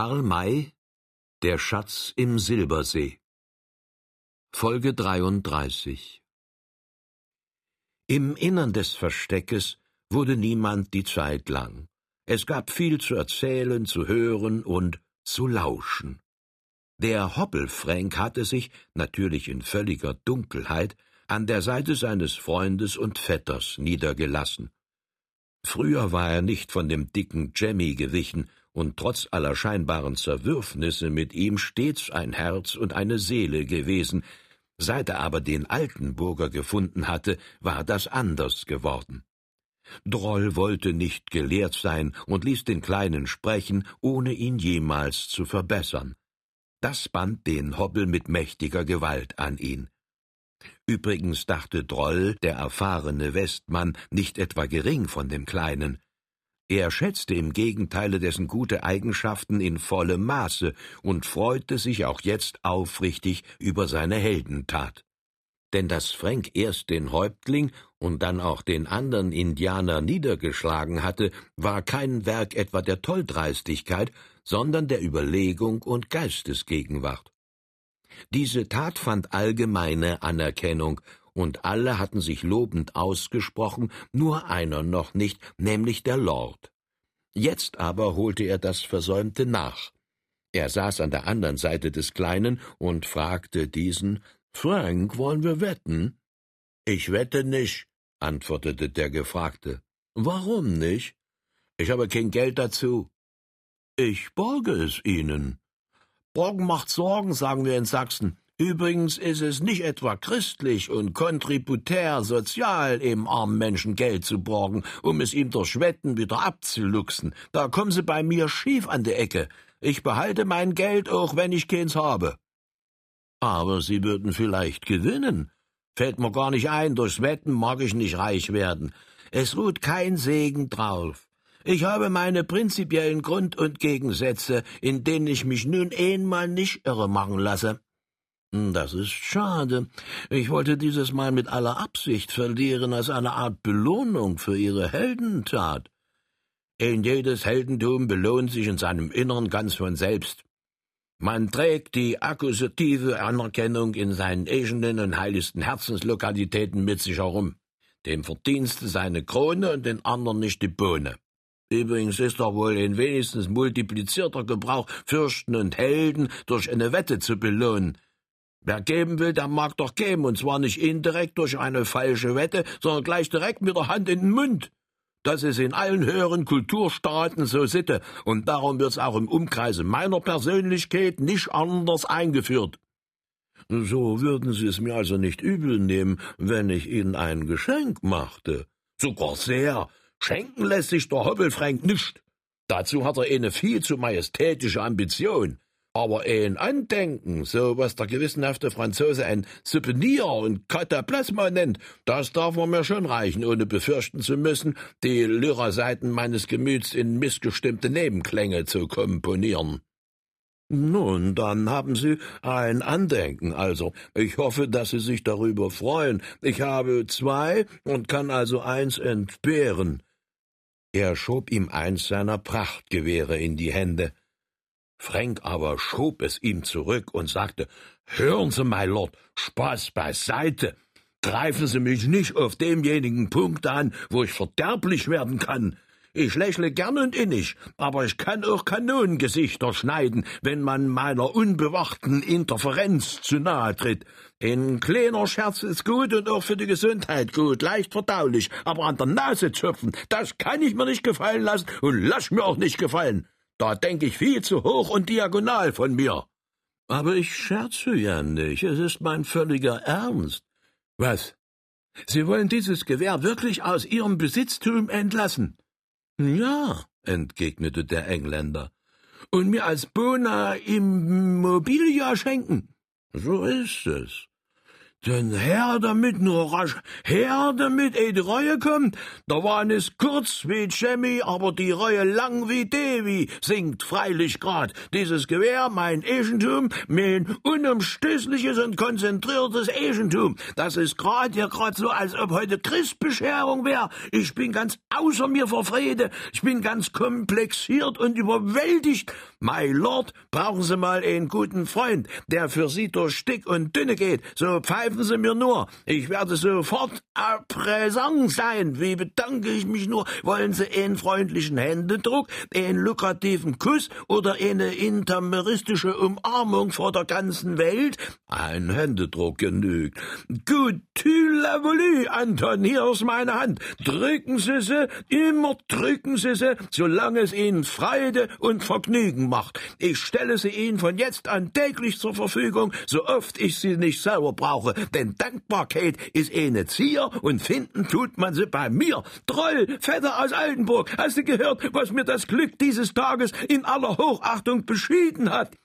Karl May Der Schatz im Silbersee Folge 33 Im Innern des Versteckes wurde niemand die Zeit lang. Es gab viel zu erzählen, zu hören und zu lauschen. Der Hoppelfränk hatte sich, natürlich in völliger Dunkelheit, an der Seite seines Freundes und Vetters niedergelassen. Früher war er nicht von dem dicken Jemmy gewichen und trotz aller scheinbaren Zerwürfnisse mit ihm stets ein Herz und eine Seele gewesen. Seit er aber den Altenburger gefunden hatte, war das anders geworden. Droll wollte nicht gelehrt sein und ließ den Kleinen sprechen, ohne ihn jemals zu verbessern. Das band den Hobbel mit mächtiger Gewalt an ihn. Übrigens dachte Droll, der erfahrene Westmann, nicht etwa gering von dem Kleinen. Er schätzte im Gegenteile dessen gute Eigenschaften in vollem Maße und freute sich auch jetzt aufrichtig über seine Heldentat. Denn dass Frank erst den Häuptling und dann auch den andern Indianer niedergeschlagen hatte, war kein Werk etwa der Tolldreistigkeit, sondern der Überlegung und Geistesgegenwart. Diese Tat fand allgemeine Anerkennung, und alle hatten sich lobend ausgesprochen, nur einer noch nicht, nämlich der Lord. Jetzt aber holte er das Versäumte nach. Er saß an der anderen Seite des Kleinen und fragte diesen Frank, wollen wir wetten? Ich wette nicht, antwortete der Gefragte. Warum nicht? Ich habe kein Geld dazu. Ich borge es Ihnen. Borgen macht Sorgen, sagen wir in Sachsen. Übrigens ist es nicht etwa christlich und kontributär sozial, dem armen Menschen Geld zu borgen, um es ihm durch Wetten wieder abzuluxen. Da kommen Sie bei mir schief an die Ecke. Ich behalte mein Geld, auch wenn ich keins habe. Aber Sie würden vielleicht gewinnen. Fällt mir gar nicht ein, durchs Wetten mag ich nicht reich werden. Es ruht kein Segen drauf. Ich habe meine prinzipiellen Grund- und Gegensätze, in denen ich mich nun einmal nicht irre machen lasse. Das ist schade. Ich wollte dieses Mal mit aller Absicht verlieren als eine Art Belohnung für Ihre Heldentat. In jedes Heldentum belohnt sich in seinem Innern ganz von selbst. Man trägt die akkusative Anerkennung in seinen eigenen und heiligsten Herzenslokalitäten mit sich herum. Dem Verdienste seine Krone und den anderen nicht die Bohne. Übrigens ist doch wohl in wenigstens multiplizierter Gebrauch, Fürsten und Helden durch eine Wette zu belohnen. Wer geben will, der mag doch geben, und zwar nicht indirekt durch eine falsche Wette, sondern gleich direkt mit der Hand in den Mund. Das ist in allen höheren Kulturstaaten so Sitte, und darum wird's auch im Umkreise meiner Persönlichkeit nicht anders eingeführt. So würden Sie es mir also nicht übel nehmen, wenn ich Ihnen ein Geschenk machte. Sogar sehr. Schenken lässt sich der Hobbelfrank nicht. Dazu hat er eine viel zu majestätische Ambition. Aber ein Andenken, so was der gewissenhafte Franzose ein Souvenir und Kataplasma nennt, das darf man mir schon reichen, ohne befürchten zu müssen, die Lyra-Seiten meines Gemüts in missgestimmte Nebenklänge zu komponieren. Nun, dann haben Sie ein Andenken, also. Ich hoffe, dass Sie sich darüber freuen. Ich habe zwei und kann also eins entbehren. Er schob ihm eins seiner Prachtgewehre in die Hände. Frank aber schob es ihm zurück und sagte Hören Sie, my Lord, Spaß beiseite. Greifen Sie mich nicht auf demjenigen Punkt an, wo ich verderblich werden kann. Ich lächle gern und innig, aber ich kann auch Kanonengesichter schneiden, wenn man meiner unbewachten Interferenz zu nahe tritt. Ein kleiner Scherz ist gut und auch für die Gesundheit gut, leicht verdaulich, aber an der Nase zupfen, das kann ich mir nicht gefallen lassen und lass mir auch nicht gefallen. Da denk ich viel zu hoch und diagonal von mir. Aber ich scherze ja nicht, es ist mein völliger Ernst. Was? Sie wollen dieses Gewehr wirklich aus Ihrem Besitztum entlassen? Ja, entgegnete der Engländer. Und mir als Bona Immobilia schenken? So ist es. Denn her damit, nur rasch, her damit, eh die Reue kommt. Da waren es kurz wie Jemmy, aber die Reue lang wie Devi, singt freilich grad. Dieses Gewehr, mein Egentum, mein unumstößliches und konzentriertes Egentum. Das ist grad ja grad so, als ob heute Christbescherung wär. Ich bin ganz außer mir vor Freude. Ich bin ganz komplexiert und überwältigt. My Lord, brauchen Sie mal einen guten Freund, der für Sie durch dick und dünne geht. So pfeifen Sie mir nur. Ich werde sofort präsent sein. Wie bedanke ich mich nur? Wollen Sie einen freundlichen Händedruck, einen lukrativen Kuss oder eine intermeristische Umarmung vor der ganzen Welt? Ein Händedruck genügt. Gut, la voulu, Anton, hier ist meine Hand. Drücken Sie sie, immer drücken Sie sie, solange es Ihnen Freude und Vergnügen macht. Ich stelle sie Ihnen von jetzt an täglich zur Verfügung, so oft ich sie nicht selber brauche, denn Dankbarkeit ist eine Zier und finden tut man sie bei mir. Troll, Vetter aus Altenburg, hast du gehört, was mir das Glück dieses Tages in aller Hochachtung beschieden hat?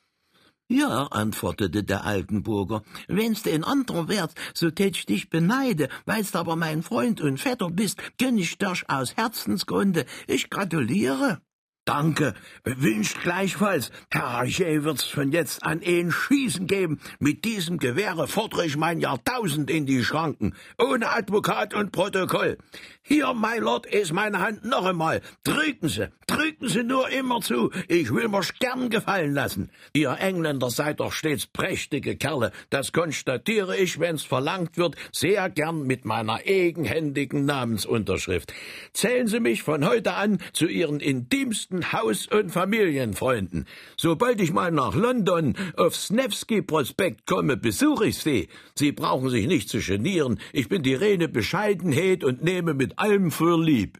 Ja, antwortete der Altenburger, wenn's den anderen wert, so tät ich dich beneide, weilst aber mein Freund und Vetter bist, gönn ich dich aus Herzensgründe. Ich gratuliere. Danke, wünscht gleichfalls. Herr Archer wird's von jetzt an ein Schießen geben. Mit diesem Gewehre fordere ich mein Jahrtausend in die Schranken, ohne Advokat und Protokoll. Hier, my Lord, ist meine Hand noch einmal. Drücken Sie, drücken Sie nur immer zu. Ich will mir's gern gefallen lassen. Ihr Engländer seid doch stets prächtige Kerle. Das konstatiere ich, wenn's verlangt wird, sehr gern mit meiner eigenhändigen Namensunterschrift. Zählen Sie mich von heute an zu Ihren intimsten Haus- und Familienfreunden. Sobald ich mal nach London aufs Nevsky-Prospekt komme, besuche ich Sie. Sie brauchen sich nicht zu genieren. Ich bin die rene Bescheidenheit und nehme mit allem für lieb.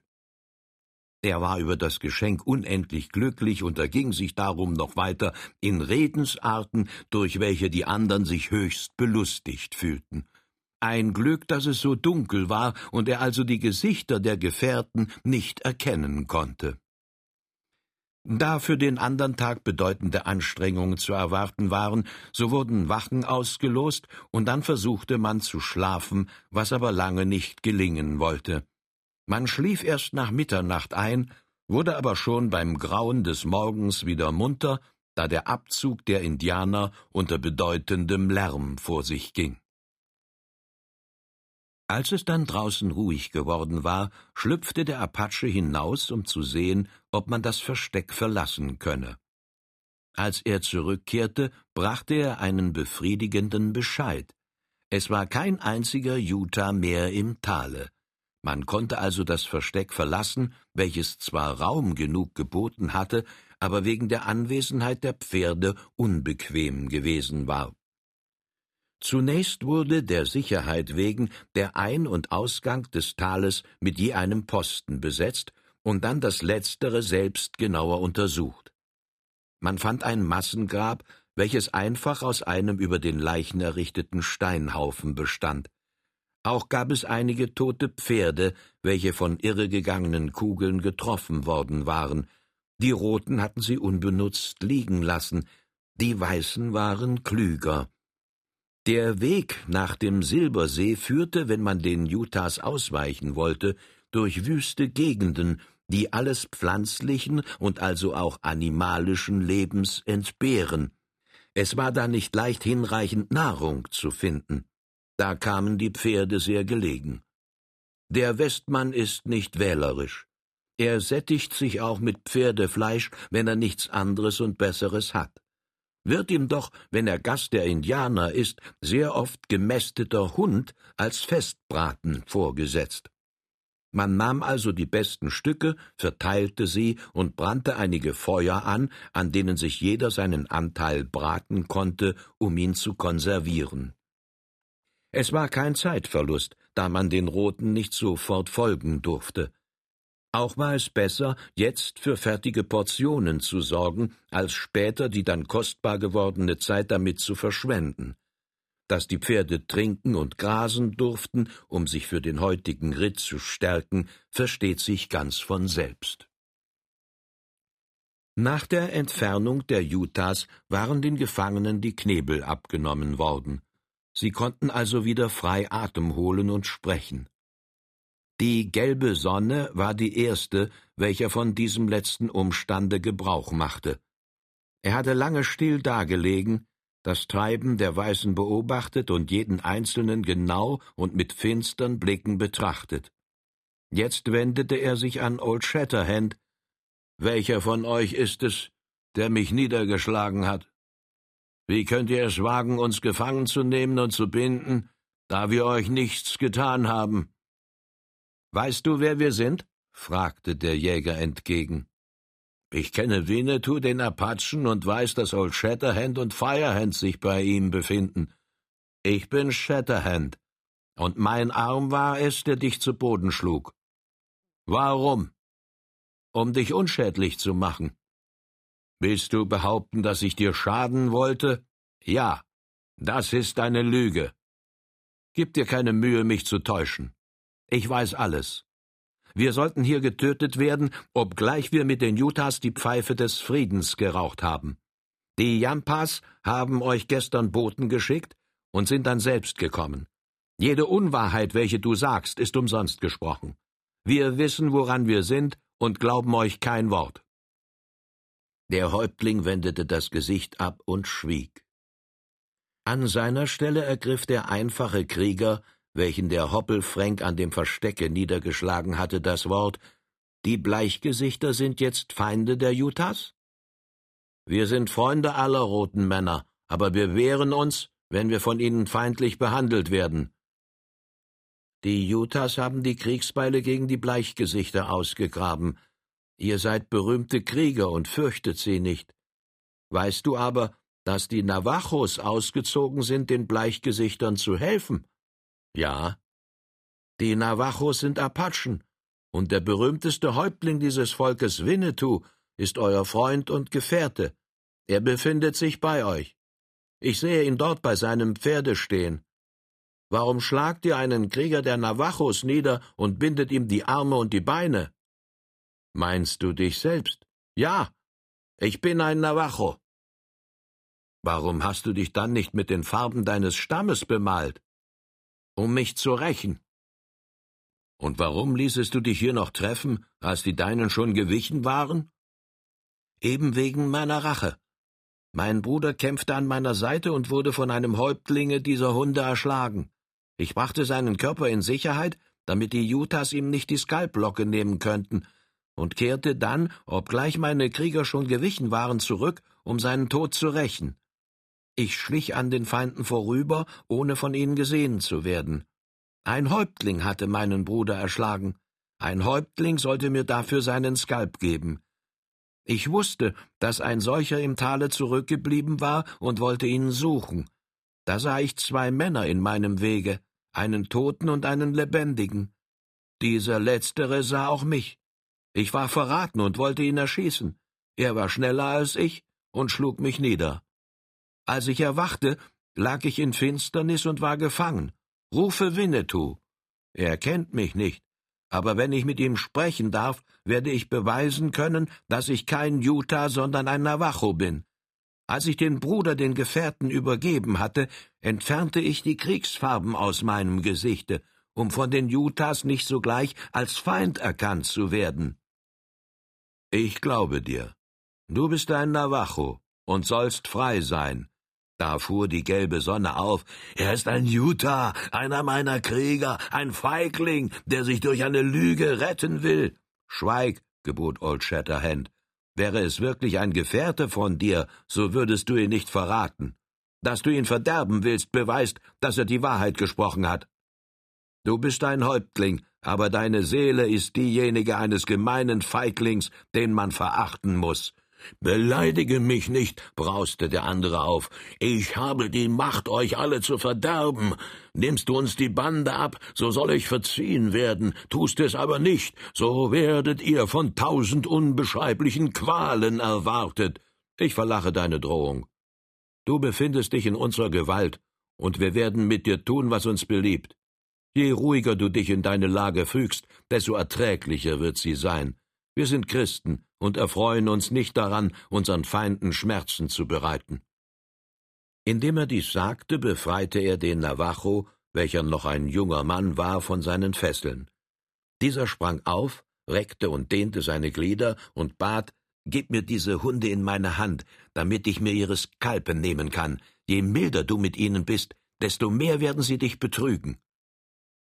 Er war über das Geschenk unendlich glücklich und erging sich darum noch weiter in Redensarten, durch welche die anderen sich höchst belustigt fühlten. Ein Glück, dass es so dunkel war und er also die Gesichter der Gefährten nicht erkennen konnte. Da für den andern Tag bedeutende Anstrengungen zu erwarten waren, so wurden Wachen ausgelost, und dann versuchte man zu schlafen, was aber lange nicht gelingen wollte. Man schlief erst nach Mitternacht ein, wurde aber schon beim Grauen des Morgens wieder munter, da der Abzug der Indianer unter bedeutendem Lärm vor sich ging. Als es dann draußen ruhig geworden war, schlüpfte der Apache hinaus, um zu sehen, ob man das Versteck verlassen könne. Als er zurückkehrte, brachte er einen befriedigenden Bescheid. Es war kein einziger Utah mehr im Tale. Man konnte also das Versteck verlassen, welches zwar Raum genug geboten hatte, aber wegen der Anwesenheit der Pferde unbequem gewesen war. Zunächst wurde der Sicherheit wegen der Ein- und Ausgang des Tales mit je einem Posten besetzt und dann das letztere selbst genauer untersucht. Man fand ein Massengrab, welches einfach aus einem über den Leichen errichteten Steinhaufen bestand. Auch gab es einige tote Pferde, welche von irregegangenen Kugeln getroffen worden waren. Die Roten hatten sie unbenutzt liegen lassen, die Weißen waren klüger. Der Weg nach dem Silbersee führte, wenn man den Utahs ausweichen wollte, durch wüste Gegenden, die alles pflanzlichen und also auch animalischen Lebens entbehren. Es war da nicht leicht hinreichend Nahrung zu finden. Da kamen die Pferde sehr gelegen. Der Westmann ist nicht wählerisch. Er sättigt sich auch mit Pferdefleisch, wenn er nichts anderes und Besseres hat wird ihm doch, wenn er Gast der Indianer ist, sehr oft gemästeter Hund als Festbraten vorgesetzt. Man nahm also die besten Stücke, verteilte sie und brannte einige Feuer an, an denen sich jeder seinen Anteil braten konnte, um ihn zu konservieren. Es war kein Zeitverlust, da man den Roten nicht sofort folgen durfte. Auch war es besser, jetzt für fertige Portionen zu sorgen, als später die dann kostbar gewordene Zeit damit zu verschwenden. Dass die Pferde trinken und grasen durften, um sich für den heutigen Ritt zu stärken, versteht sich ganz von selbst. Nach der Entfernung der Utahs waren den Gefangenen die Knebel abgenommen worden. Sie konnten also wieder frei Atem holen und sprechen. Die gelbe Sonne war die erste, welcher von diesem letzten Umstande Gebrauch machte. Er hatte lange still dagelegen, das Treiben der Weißen beobachtet und jeden Einzelnen genau und mit finstern Blicken betrachtet. Jetzt wendete er sich an Old Shatterhand. Welcher von euch ist es, der mich niedergeschlagen hat. Wie könnt ihr es wagen, uns gefangen zu nehmen und zu binden, da wir euch nichts getan haben? Weißt du, wer wir sind? fragte der Jäger entgegen. Ich kenne Winnetou, den Apachen, und weiß, dass Old Shatterhand und Firehand sich bei ihm befinden. Ich bin Shatterhand, und mein Arm war es, der dich zu Boden schlug. Warum? Um dich unschädlich zu machen. Willst du behaupten, dass ich dir schaden wollte? Ja, das ist eine Lüge. Gib dir keine Mühe, mich zu täuschen. Ich weiß alles. Wir sollten hier getötet werden, obgleich wir mit den Utahs die Pfeife des Friedens geraucht haben. Die Yampas haben euch gestern Boten geschickt und sind dann selbst gekommen. Jede Unwahrheit, welche du sagst, ist umsonst gesprochen. Wir wissen, woran wir sind und glauben euch kein Wort. Der Häuptling wendete das Gesicht ab und schwieg. An seiner Stelle ergriff der einfache Krieger, welchen der Hoppelfränk an dem Verstecke niedergeschlagen hatte, das Wort Die Bleichgesichter sind jetzt Feinde der Utahs? Wir sind Freunde aller roten Männer, aber wir wehren uns, wenn wir von ihnen feindlich behandelt werden. Die Utahs haben die Kriegsbeile gegen die Bleichgesichter ausgegraben, Ihr seid berühmte Krieger und fürchtet sie nicht. Weißt du aber, dass die Navajos ausgezogen sind, den Bleichgesichtern zu helfen? Ja. Die Navajos sind Apachen, und der berühmteste Häuptling dieses Volkes Winnetou ist euer Freund und Gefährte. Er befindet sich bei euch. Ich sehe ihn dort bei seinem Pferde stehen. Warum schlagt ihr einen Krieger der Navajos nieder und bindet ihm die Arme und die Beine? Meinst du dich selbst? Ja, ich bin ein Navajo. Warum hast du dich dann nicht mit den Farben deines Stammes bemalt? Um mich zu rächen. Und warum ließest du dich hier noch treffen, als die Deinen schon gewichen waren? Eben wegen meiner Rache. Mein Bruder kämpfte an meiner Seite und wurde von einem Häuptlinge dieser Hunde erschlagen. Ich brachte seinen Körper in Sicherheit, damit die Utahs ihm nicht die Skalplocke nehmen könnten, und kehrte dann, obgleich meine Krieger schon gewichen waren, zurück, um seinen Tod zu rächen. Ich schlich an den Feinden vorüber, ohne von ihnen gesehen zu werden. Ein Häuptling hatte meinen Bruder erschlagen. Ein Häuptling sollte mir dafür seinen Skalp geben. Ich wusste, dass ein solcher im Tale zurückgeblieben war und wollte ihn suchen. Da sah ich zwei Männer in meinem Wege, einen Toten und einen Lebendigen. Dieser letztere sah auch mich. Ich war verraten und wollte ihn erschießen. Er war schneller als ich und schlug mich nieder. Als ich erwachte, lag ich in Finsternis und war gefangen. Rufe Winnetou. Er kennt mich nicht, aber wenn ich mit ihm sprechen darf, werde ich beweisen können, dass ich kein Utah, sondern ein Navajo bin. Als ich den Bruder den Gefährten übergeben hatte, entfernte ich die Kriegsfarben aus meinem Gesichte, um von den Utahs nicht sogleich als Feind erkannt zu werden. Ich glaube dir. Du bist ein Navajo und sollst frei sein. Da fuhr die gelbe Sonne auf. Er ist ein Utah, einer meiner Krieger, ein Feigling, der sich durch eine Lüge retten will. Schweig, gebot Old Shatterhand. Wäre es wirklich ein Gefährte von dir, so würdest du ihn nicht verraten. Dass du ihn verderben willst, beweist, dass er die Wahrheit gesprochen hat. Du bist ein Häuptling, aber deine Seele ist diejenige eines gemeinen Feiglings, den man verachten muss. Beleidige mich nicht, brauste der andere auf. Ich habe die Macht, euch alle zu verderben. Nimmst du uns die Bande ab, so soll ich verziehen werden. Tust es aber nicht, so werdet ihr von tausend unbeschreiblichen Qualen erwartet. Ich verlache deine Drohung. Du befindest dich in unserer Gewalt, und wir werden mit dir tun, was uns beliebt. Je ruhiger du dich in deine Lage fügst, desto erträglicher wird sie sein. Wir sind Christen und erfreuen uns nicht daran, unseren Feinden Schmerzen zu bereiten. Indem er dies sagte, befreite er den Navajo, welcher noch ein junger Mann war, von seinen Fesseln. Dieser sprang auf, reckte und dehnte seine Glieder und bat, Gib mir diese Hunde in meine Hand, damit ich mir ihre Skalpen nehmen kann. Je milder du mit ihnen bist, desto mehr werden sie dich betrügen.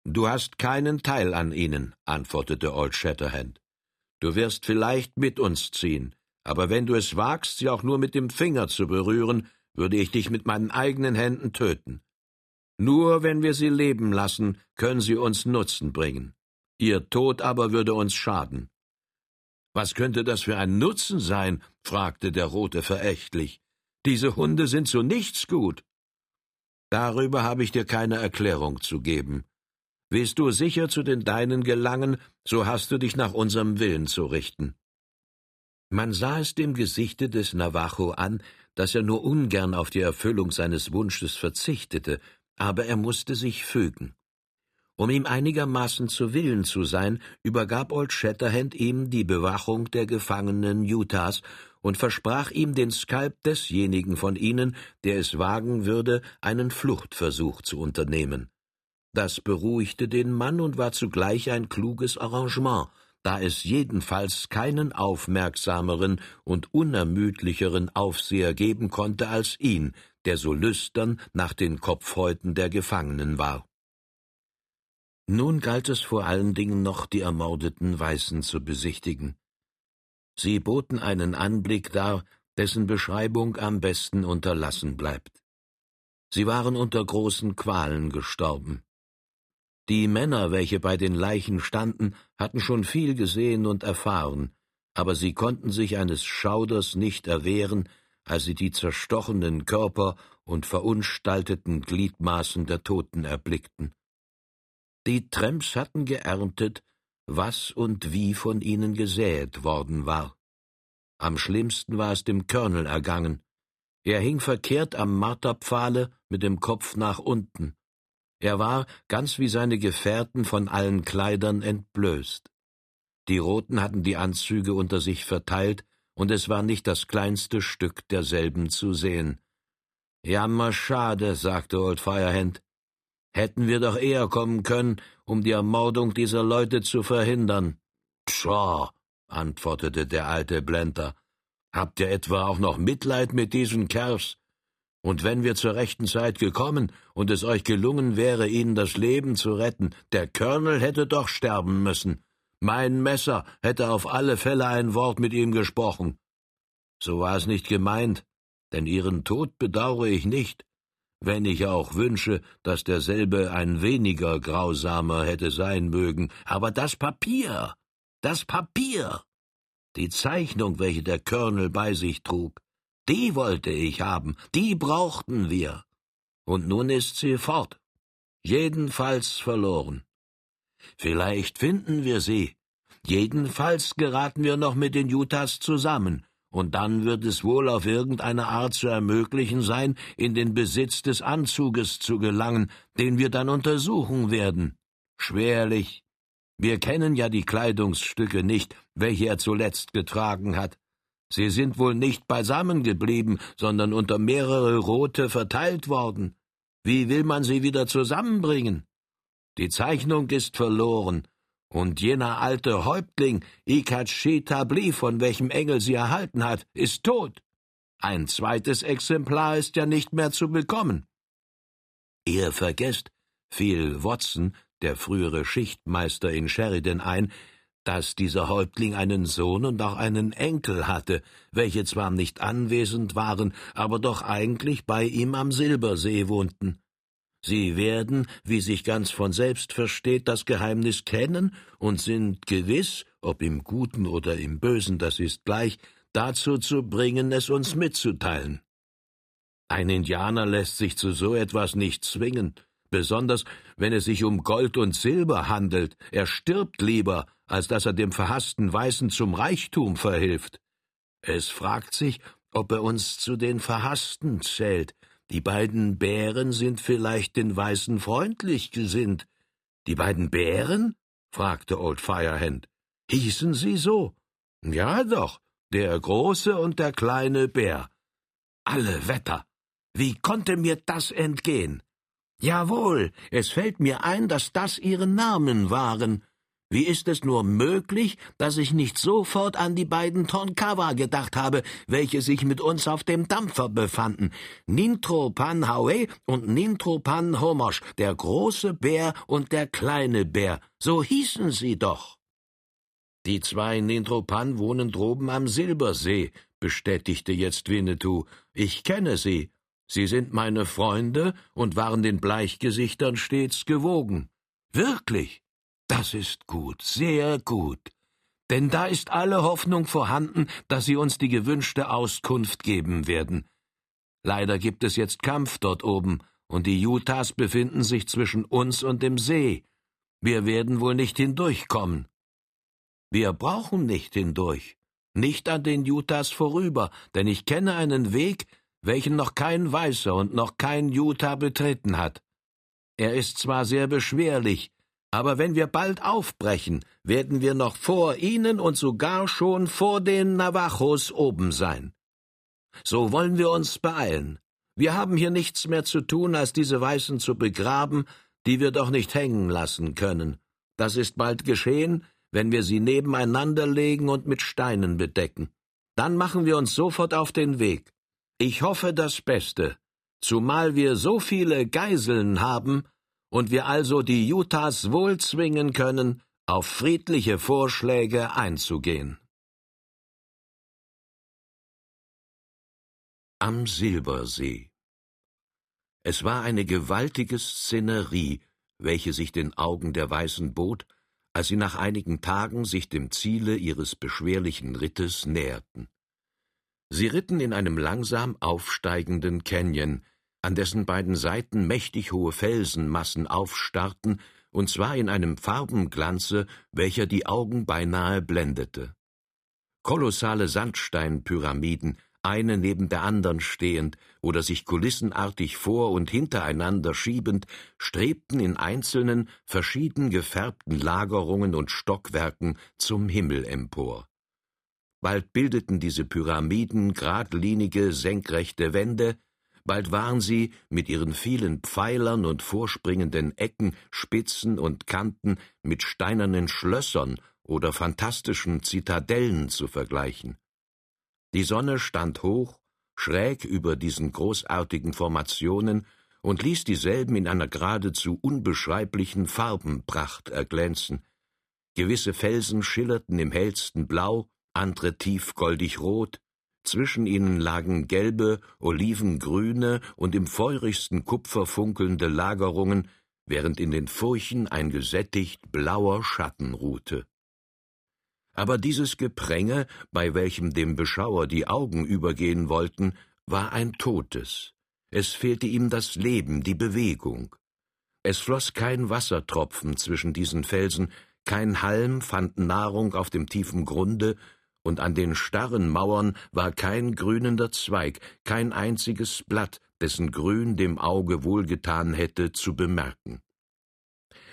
Du hast keinen Teil an ihnen, antwortete Old Shatterhand. Du wirst vielleicht mit uns ziehen, Aber wenn du es wagst, sie auch nur mit dem Finger zu berühren, würde ich dich mit meinen eigenen Händen töten. Nur wenn wir sie leben lassen, können sie uns Nutzen bringen. Ihr Tod aber würde uns schaden. Was könnte das für ein Nutzen sein? fragte der Rote verächtlich. Diese Hunde sind zu nichts gut. Darüber habe ich dir keine Erklärung zu geben. Willst du sicher zu den Deinen gelangen, so hast du dich nach unserem Willen zu richten. Man sah es dem Gesichte des Navajo an, dass er nur ungern auf die Erfüllung seines Wunsches verzichtete, aber er musste sich fügen. Um ihm einigermaßen zu Willen zu sein, übergab Old Shatterhand ihm die Bewachung der gefangenen Utahs und versprach ihm den Skalp desjenigen von ihnen, der es wagen würde, einen Fluchtversuch zu unternehmen. Das beruhigte den Mann und war zugleich ein kluges Arrangement, da es jedenfalls keinen aufmerksameren und unermüdlicheren Aufseher geben konnte als ihn, der so lüstern nach den Kopfhäuten der Gefangenen war. Nun galt es vor allen Dingen noch, die ermordeten Weißen zu besichtigen. Sie boten einen Anblick dar, dessen Beschreibung am besten unterlassen bleibt. Sie waren unter großen Qualen gestorben. Die Männer, welche bei den Leichen standen, hatten schon viel gesehen und erfahren, aber sie konnten sich eines Schauders nicht erwehren, als sie die zerstochenen Körper und verunstalteten Gliedmaßen der Toten erblickten. Die Tramps hatten geerntet, was und wie von ihnen gesäet worden war. Am schlimmsten war es dem Colonel ergangen. Er hing verkehrt am Marterpfahle mit dem Kopf nach unten. Er war, ganz wie seine Gefährten, von allen Kleidern entblößt. Die Roten hatten die Anzüge unter sich verteilt, und es war nicht das kleinste Stück derselben zu sehen. Jammer schade, sagte Old Firehand. Hätten wir doch eher kommen können, um die Ermordung dieser Leute zu verhindern. Pshaw, antwortete der alte Blender. Habt ihr etwa auch noch Mitleid mit diesen Kerls? Und wenn wir zur rechten Zeit gekommen und es euch gelungen wäre, ihnen das Leben zu retten, der Colonel hätte doch sterben müssen. Mein Messer hätte auf alle Fälle ein Wort mit ihm gesprochen. So war es nicht gemeint, denn ihren Tod bedaure ich nicht, wenn ich auch wünsche, dass derselbe ein weniger grausamer hätte sein mögen, aber das Papier, das Papier, die Zeichnung, welche der Colonel bei sich trug, die wollte ich haben, die brauchten wir. Und nun ist sie fort. Jedenfalls verloren. Vielleicht finden wir sie. Jedenfalls geraten wir noch mit den Utahs zusammen, und dann wird es wohl auf irgendeine Art zu ermöglichen sein, in den Besitz des Anzuges zu gelangen, den wir dann untersuchen werden. Schwerlich. Wir kennen ja die Kleidungsstücke nicht, welche er zuletzt getragen hat. Sie sind wohl nicht beisammen geblieben, sondern unter mehrere Rote verteilt worden. Wie will man sie wieder zusammenbringen? Die Zeichnung ist verloren, und jener alte Häuptling, Ikachi Tabli, von welchem Engel sie erhalten hat, ist tot. Ein zweites Exemplar ist ja nicht mehr zu bekommen. Ihr vergesst, fiel Watson, der frühere Schichtmeister in Sheridan, ein, dass dieser Häuptling einen Sohn und auch einen Enkel hatte, welche zwar nicht anwesend waren, aber doch eigentlich bei ihm am Silbersee wohnten. Sie werden, wie sich ganz von selbst versteht, das Geheimnis kennen und sind gewiss, ob im Guten oder im Bösen, das ist gleich, dazu zu bringen, es uns mitzuteilen. Ein Indianer lässt sich zu so etwas nicht zwingen, besonders wenn es sich um Gold und Silber handelt, er stirbt lieber, als dass er dem verhassten Weißen zum Reichtum verhilft. Es fragt sich, ob er uns zu den Verhassten zählt. Die beiden Bären sind vielleicht den Weißen freundlich gesinnt. Die beiden Bären? fragte Old Firehand. Hießen sie so? Ja doch, der große und der kleine Bär. Alle Wetter. Wie konnte mir das entgehen? Jawohl, es fällt mir ein, dass das ihre Namen waren. Wie ist es nur möglich, dass ich nicht sofort an die beiden Tonkawa gedacht habe, welche sich mit uns auf dem Dampfer befanden? Nintro Pan Haue und Nintro Pan Homosch, der große Bär und der kleine Bär, so hießen sie doch. Die zwei Nintropan wohnen droben am Silbersee, bestätigte jetzt Winnetou. Ich kenne sie. Sie sind meine Freunde und waren den Bleichgesichtern stets gewogen. Wirklich? Das ist gut, sehr gut. Denn da ist alle Hoffnung vorhanden, dass sie uns die gewünschte Auskunft geben werden. Leider gibt es jetzt Kampf dort oben, und die Utahs befinden sich zwischen uns und dem See. Wir werden wohl nicht hindurchkommen. Wir brauchen nicht hindurch, nicht an den Utahs vorüber, denn ich kenne einen Weg, welchen noch kein Weißer und noch kein Utah betreten hat. Er ist zwar sehr beschwerlich, aber wenn wir bald aufbrechen, werden wir noch vor ihnen und sogar schon vor den Navajos oben sein. So wollen wir uns beeilen. Wir haben hier nichts mehr zu tun, als diese Weißen zu begraben, die wir doch nicht hängen lassen können. Das ist bald geschehen, wenn wir sie nebeneinander legen und mit Steinen bedecken. Dann machen wir uns sofort auf den Weg. Ich hoffe das Beste, zumal wir so viele Geiseln haben und wir also die Utahs wohl zwingen können, auf friedliche Vorschläge einzugehen. Am Silbersee Es war eine gewaltige Szenerie, welche sich den Augen der Weißen bot, als sie nach einigen Tagen sich dem Ziele ihres beschwerlichen Rittes näherten. Sie ritten in einem langsam aufsteigenden Canyon, an dessen beiden Seiten mächtig hohe Felsenmassen aufstarrten, und zwar in einem Farbenglanze, welcher die Augen beinahe blendete. Kolossale Sandsteinpyramiden eine neben der andern stehend oder sich kulissenartig vor und hintereinander schiebend, strebten in einzelnen, verschieden gefärbten Lagerungen und Stockwerken zum Himmel empor. Bald bildeten diese Pyramiden geradlinige, senkrechte Wände, bald waren sie mit ihren vielen Pfeilern und vorspringenden Ecken, Spitzen und Kanten mit steinernen Schlössern oder fantastischen Zitadellen zu vergleichen. Die Sonne stand hoch, schräg über diesen großartigen Formationen und ließ dieselben in einer geradezu unbeschreiblichen Farbenpracht erglänzen. Gewisse Felsen schillerten im hellsten Blau, andere tief goldig rot, zwischen ihnen lagen gelbe, olivengrüne und im feurigsten Kupfer funkelnde Lagerungen, während in den Furchen ein gesättigt blauer Schatten ruhte. Aber dieses Gepränge, bei welchem dem Beschauer die Augen übergehen wollten, war ein totes. Es fehlte ihm das Leben, die Bewegung. Es floss kein Wassertropfen zwischen diesen Felsen, kein Halm fand Nahrung auf dem tiefen Grunde, und an den starren Mauern war kein grünender Zweig, kein einziges Blatt, dessen Grün dem Auge wohlgetan hätte, zu bemerken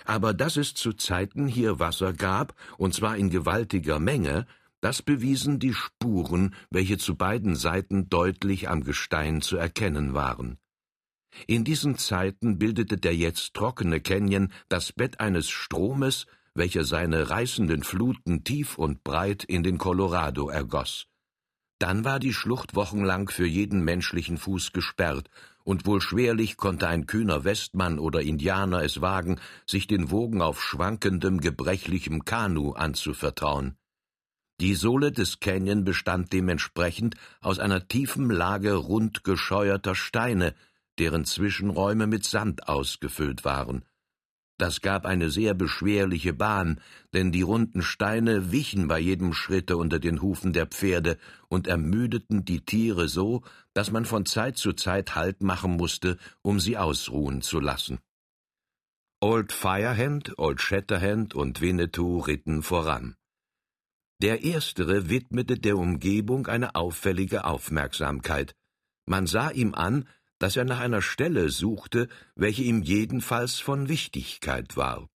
aber dass es zu Zeiten hier Wasser gab, und zwar in gewaltiger Menge, das bewiesen die Spuren, welche zu beiden Seiten deutlich am Gestein zu erkennen waren. In diesen Zeiten bildete der jetzt trockene Canyon das Bett eines Stromes, welcher seine reißenden Fluten tief und breit in den Colorado ergoss. Dann war die Schlucht wochenlang für jeden menschlichen Fuß gesperrt, und wohl schwerlich konnte ein kühner Westmann oder Indianer es wagen, sich den Wogen auf schwankendem, gebrechlichem Kanu anzuvertrauen. Die Sohle des Canyon bestand dementsprechend aus einer tiefen Lage rund gescheuerter Steine, deren Zwischenräume mit Sand ausgefüllt waren. Das gab eine sehr beschwerliche Bahn, denn die runden Steine wichen bei jedem Schritte unter den Hufen der Pferde und ermüdeten die Tiere so, dass man von Zeit zu Zeit Halt machen musste, um sie ausruhen zu lassen. Old Firehand, Old Shatterhand und Winnetou ritten voran. Der erstere widmete der Umgebung eine auffällige Aufmerksamkeit. Man sah ihm an, dass er nach einer Stelle suchte, welche ihm jedenfalls von Wichtigkeit war.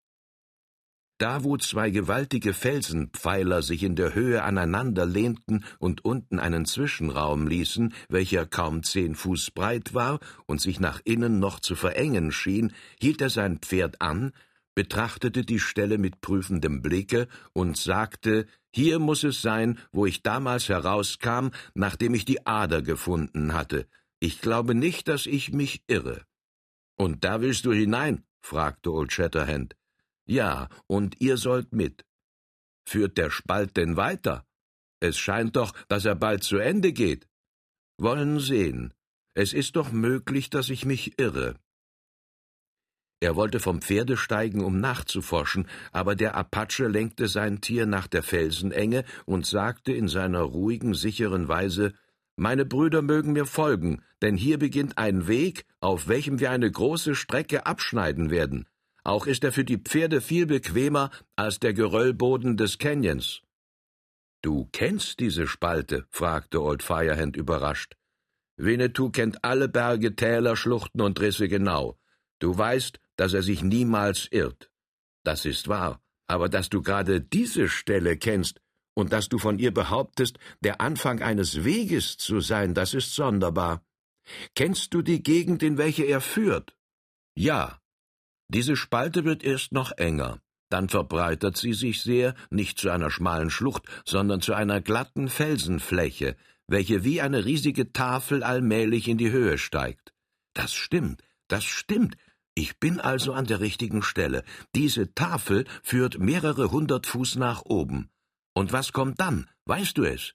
Da, wo zwei gewaltige Felsenpfeiler sich in der Höhe aneinander lehnten und unten einen Zwischenraum ließen, welcher kaum zehn Fuß breit war und sich nach innen noch zu verengen schien, hielt er sein Pferd an, betrachtete die Stelle mit prüfendem Blicke und sagte, hier muss es sein, wo ich damals herauskam, nachdem ich die Ader gefunden hatte. Ich glaube nicht, dass ich mich irre. Und da willst du hinein? fragte Old Shatterhand. Ja, und ihr sollt mit. Führt der Spalt denn weiter? Es scheint doch, dass er bald zu Ende geht. Wollen sehen. Es ist doch möglich, dass ich mich irre. Er wollte vom Pferde steigen, um nachzuforschen, aber der Apache lenkte sein Tier nach der Felsenenge und sagte in seiner ruhigen, sicheren Weise Meine Brüder mögen mir folgen, denn hier beginnt ein Weg, auf welchem wir eine große Strecke abschneiden werden. Auch ist er für die Pferde viel bequemer als der Geröllboden des Canyons. Du kennst diese Spalte? fragte Old Firehand überrascht. Winnetou kennt alle Berge, Täler, Schluchten und Risse genau. Du weißt, dass er sich niemals irrt. Das ist wahr, aber dass du gerade diese Stelle kennst und dass du von ihr behauptest, der Anfang eines Weges zu sein, das ist sonderbar. Kennst du die Gegend, in welche er führt? Ja. Diese Spalte wird erst noch enger, dann verbreitert sie sich sehr, nicht zu einer schmalen Schlucht, sondern zu einer glatten Felsenfläche, welche wie eine riesige Tafel allmählich in die Höhe steigt. Das stimmt, das stimmt, ich bin also an der richtigen Stelle. Diese Tafel führt mehrere hundert Fuß nach oben. Und was kommt dann? Weißt du es?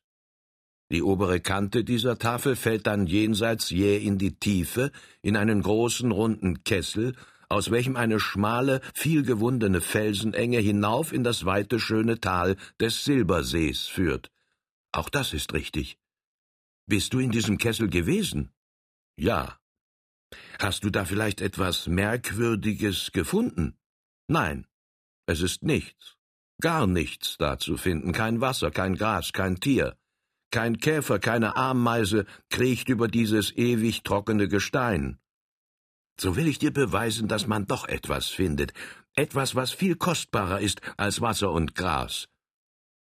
Die obere Kante dieser Tafel fällt dann jenseits jäh in die Tiefe, in einen großen runden Kessel, aus welchem eine schmale, vielgewundene Felsenenge hinauf in das weite schöne Tal des Silbersees führt. Auch das ist richtig. Bist du in diesem Kessel gewesen? Ja. Hast du da vielleicht etwas Merkwürdiges gefunden? Nein, es ist nichts, gar nichts da zu finden, kein Wasser, kein Gras, kein Tier, kein Käfer, keine Ameise kriecht über dieses ewig trockene Gestein. So will ich dir beweisen, dass man doch etwas findet, etwas, was viel kostbarer ist als Wasser und Gras.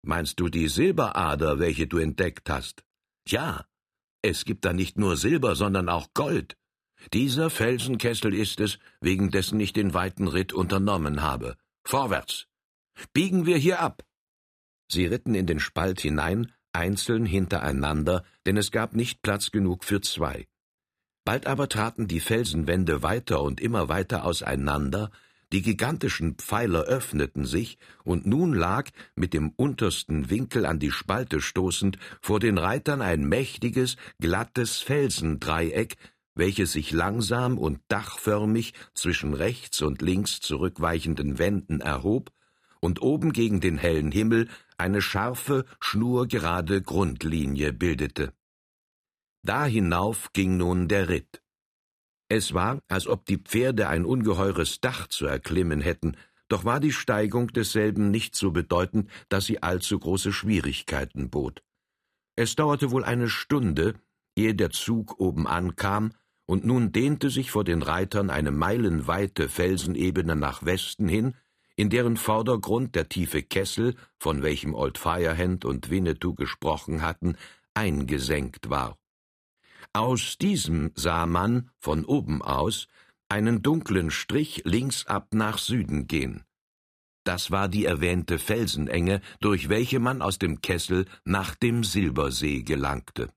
Meinst du die Silberader, welche du entdeckt hast? Ja, es gibt da nicht nur Silber, sondern auch Gold. Dieser Felsenkessel ist es, wegen dessen ich den weiten Ritt unternommen habe. Vorwärts! Biegen wir hier ab! Sie ritten in den Spalt hinein, einzeln hintereinander, denn es gab nicht Platz genug für zwei. Bald aber traten die Felsenwände weiter und immer weiter auseinander, die gigantischen Pfeiler öffneten sich, und nun lag, mit dem untersten Winkel an die Spalte stoßend, vor den Reitern ein mächtiges, glattes Felsendreieck, welches sich langsam und dachförmig zwischen rechts und links zurückweichenden Wänden erhob und oben gegen den hellen Himmel eine scharfe, schnurgerade Grundlinie bildete. Da hinauf ging nun der Ritt. Es war, als ob die Pferde ein ungeheures Dach zu erklimmen hätten, doch war die Steigung desselben nicht so bedeutend, dass sie allzu große Schwierigkeiten bot. Es dauerte wohl eine Stunde, ehe der Zug oben ankam und nun dehnte sich vor den Reitern eine meilenweite Felsenebene nach Westen hin, in deren Vordergrund der tiefe Kessel, von welchem Old Firehand und Winnetou gesprochen hatten, eingesenkt war. Aus diesem sah man, von oben aus, einen dunklen Strich linksab nach Süden gehen. Das war die erwähnte Felsenenge, durch welche man aus dem Kessel nach dem Silbersee gelangte.